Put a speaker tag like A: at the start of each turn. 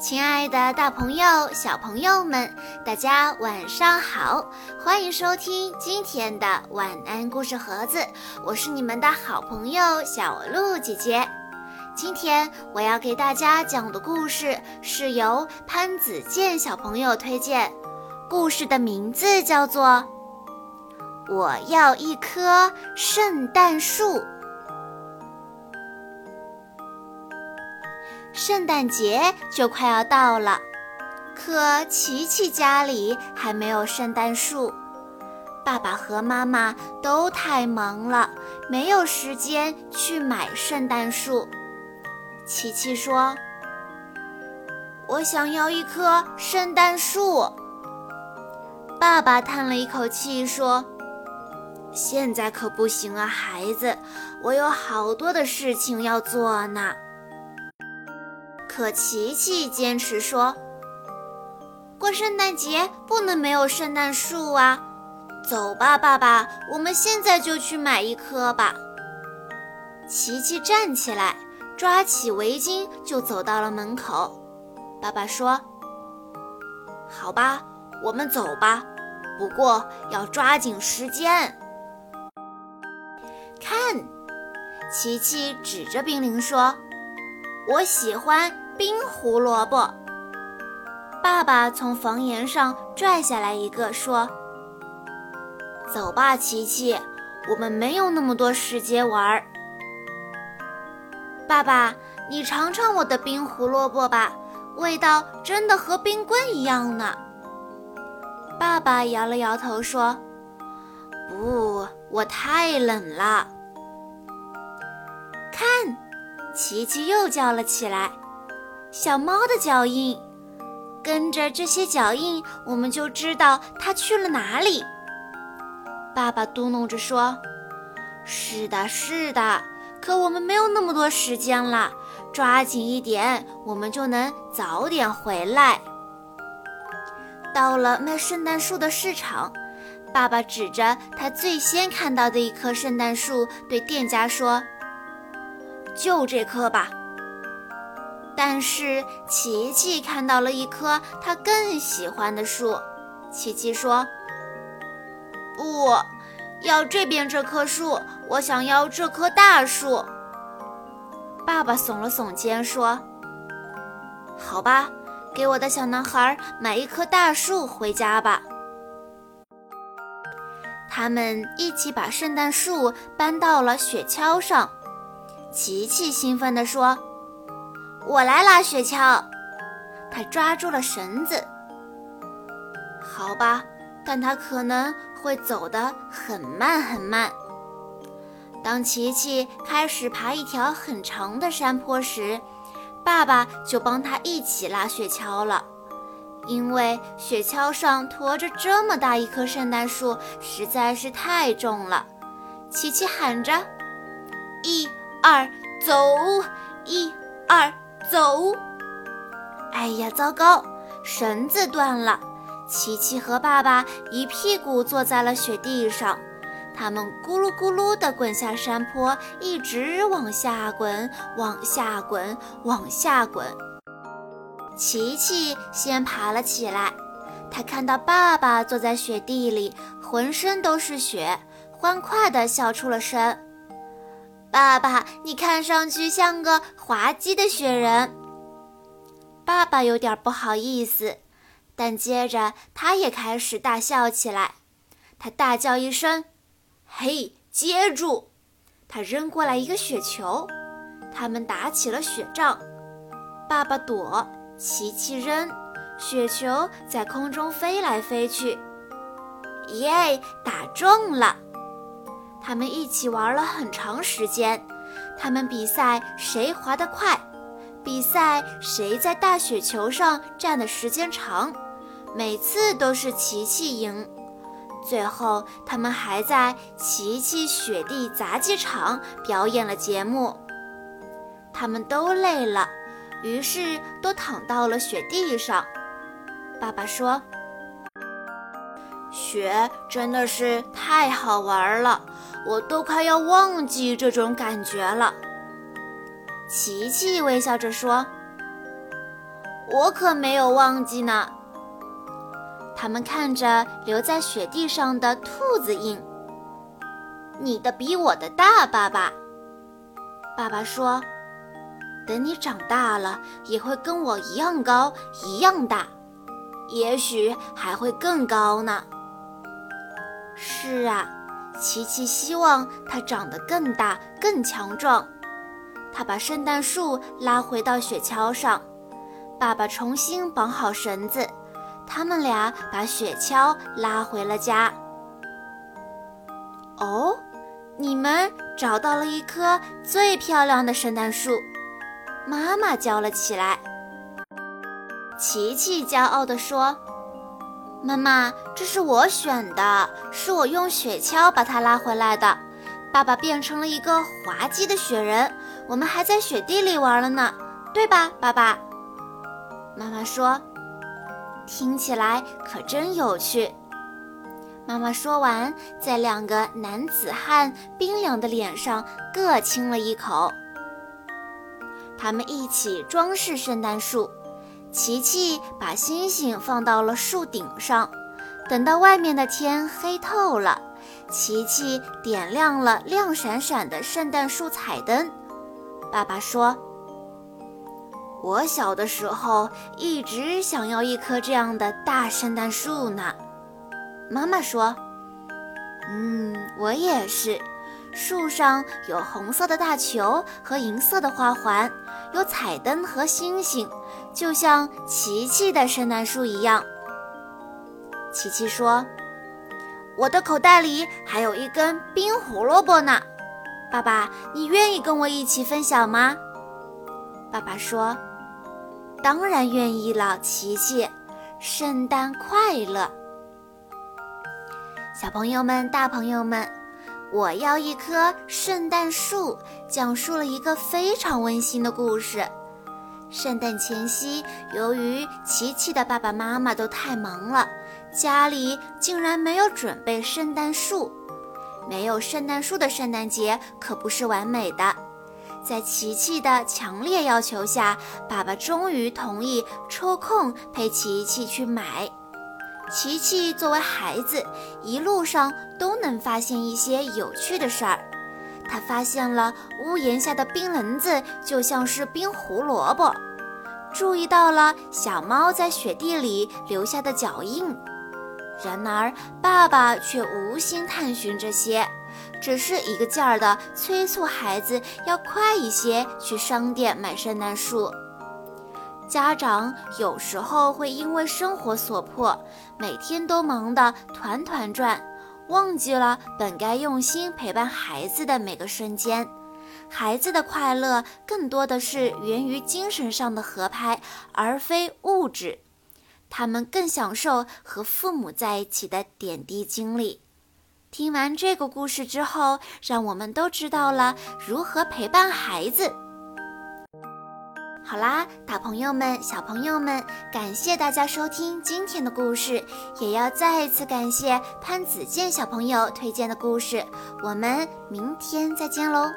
A: 亲爱的，大朋友、小朋友们，大家晚上好！欢迎收听今天的晚安故事盒子，我是你们的好朋友小鹿姐姐。今天我要给大家讲的故事是由潘子健小朋友推荐，故事的名字叫做《我要一棵圣诞树》。圣诞节就快要到了，可琪琪家里还没有圣诞树。爸爸和妈妈都太忙了，没有时间去买圣诞树。琪琪说：“我想要一棵圣诞树。”爸爸叹了一口气说：“现在可不行啊，孩子，我有好多的事情要做呢。”可琪琪坚持说：“过圣诞节不能没有圣诞树啊！走吧，爸爸，我们现在就去买一棵吧。”琪琪站起来，抓起围巾就走到了门口。爸爸说：“好吧，我们走吧，不过要抓紧时间。”看，琪琪指着冰凌说：“我喜欢。”冰胡萝卜。爸爸从房檐上拽下来一个，说：“走吧，琪琪，我们没有那么多时间玩。”爸爸，你尝尝我的冰胡萝卜吧，味道真的和冰棍一样呢。爸爸摇了摇头说：“不，我太冷了。”看，琪琪又叫了起来。小猫的脚印，跟着这些脚印，我们就知道它去了哪里。爸爸嘟哝着说：“是的，是的，可我们没有那么多时间了，抓紧一点，我们就能早点回来。”到了卖圣诞树的市场，爸爸指着他最先看到的一棵圣诞树，对店家说：“就这棵吧。”但是琪琪看到了一棵他更喜欢的树，琪琪说：“不要这边这棵树，我想要这棵大树。”爸爸耸了耸肩说：“好吧，给我的小男孩买一棵大树回家吧。”他们一起把圣诞树搬到了雪橇上，琪琪兴奋地说。我来拉雪橇，他抓住了绳子。好吧，但他可能会走得很慢很慢。当琪琪开始爬一条很长的山坡时，爸爸就帮他一起拉雪橇了，因为雪橇上驮着这么大一棵圣诞树实在是太重了。琪琪喊着：“一二，走！一二。”走！哎呀，糟糕，绳子断了！琪琪和爸爸一屁股坐在了雪地上，他们咕噜咕噜地滚下山坡，一直往下滚，往下滚，往下滚。琪琪先爬了起来，他看到爸爸坐在雪地里，浑身都是雪，欢快地笑出了声。爸爸，你看上去像个滑稽的雪人。爸爸有点不好意思，但接着他也开始大笑起来。他大叫一声：“嘿，接住！”他扔过来一个雪球，他们打起了雪仗。爸爸躲，琪琪扔，雪球在空中飞来飞去。耶，打中了！他们一起玩了很长时间，他们比赛谁滑得快，比赛谁在大雪球上站的时间长，每次都是琪琪赢。最后，他们还在琪琪雪地杂技场表演了节目。他们都累了，于是都躺到了雪地上。爸爸说。雪真的是太好玩了，我都快要忘记这种感觉了。琪琪微笑着说：“我可没有忘记呢。他们看着留在雪地上的兔子印，你的比我的大，爸爸。爸爸说：“等你长大了，也会跟我一样高，一样大，也许还会更高呢。”是啊，琪琪希望它长得更大、更强壮。他把圣诞树拉回到雪橇上，爸爸重新绑好绳子，他们俩把雪橇拉回了家。哦，你们找到了一棵最漂亮的圣诞树，妈妈叫了起来。琪琪骄傲地说：“妈妈，这是我选的，是我用雪橇把它拉回来的。爸爸变成了一个滑稽的雪人。”我们还在雪地里玩了呢，对吧，爸爸？妈妈说：“听起来可真有趣。”妈妈说完，在两个男子汉冰凉的脸上各亲了一口。他们一起装饰圣诞树。琪琪把星星放到了树顶上，等到外面的天黑透了，琪琪点亮了亮闪闪的圣诞树彩灯。爸爸说：“我小的时候一直想要一棵这样的大圣诞树呢。”妈妈说：“嗯，我也是。树上有红色的大球和银色的花环，有彩灯和星星，就像琪琪的圣诞树一样。”琪琪说：“我的口袋里还有一根冰胡萝卜呢。”爸爸，你愿意跟我一起分享吗？爸爸说：“当然愿意了，琪琪，圣诞快乐！”小朋友们、大朋友们，我要一棵圣诞树，讲述了一个非常温馨的故事。圣诞前夕，由于琪琪的爸爸妈妈都太忙了，家里竟然没有准备圣诞树。没有圣诞树的圣诞节可不是完美的。在琪琪的强烈要求下，爸爸终于同意抽空陪琪琪去买。琪琪作为孩子，一路上都能发现一些有趣的事儿。他发现了屋檐下的冰棱子就像是冰胡萝卜，注意到了小猫在雪地里留下的脚印。然而，爸爸却无心探寻这些，只是一个劲儿地催促孩子要快一些去商店买圣诞树。家长有时候会因为生活所迫，每天都忙得团团转，忘记了本该用心陪伴孩子的每个瞬间。孩子的快乐更多的是源于精神上的合拍，而非物质。他们更享受和父母在一起的点滴经历。听完这个故事之后，让我们都知道了如何陪伴孩子。好啦，大朋友们、小朋友们，感谢大家收听今天的故事，也要再一次感谢潘子健小朋友推荐的故事。我们明天再见喽！